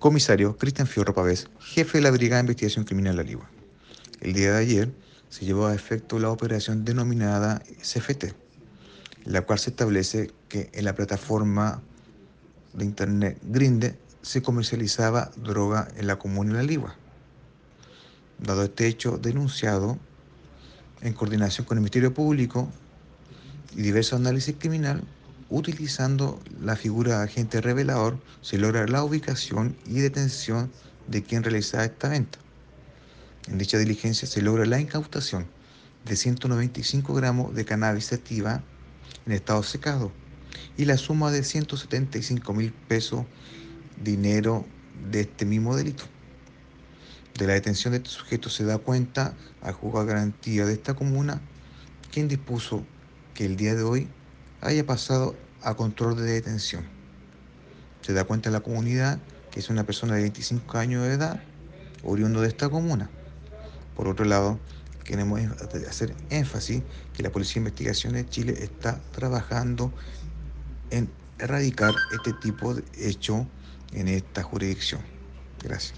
Comisario Cristian Fiorro Pavés, jefe de la Brigada de Investigación Criminal La Ligua. El día de ayer se llevó a efecto la operación denominada CFT, la cual se establece que en la plataforma de internet Grinde se comercializaba droga en la comuna de La Ligua. Dado este hecho denunciado, en coordinación con el Ministerio Público y diversos análisis criminal, utilizando la figura de agente revelador, se logra la ubicación y detención de quien realizaba esta venta. En dicha diligencia se logra la incautación de 195 gramos de cannabis activa en estado secado y la suma de 175 mil pesos dinero de este mismo delito. De la detención de este sujeto se da cuenta al juzgado de garantía de esta comuna, quien dispuso que el día de hoy haya pasado a control de detención. Se da cuenta la comunidad que es una persona de 25 años de edad, oriundo de esta comuna. Por otro lado, queremos hacer énfasis que la Policía de Investigación de Chile está trabajando en erradicar este tipo de hecho en esta jurisdicción. Gracias.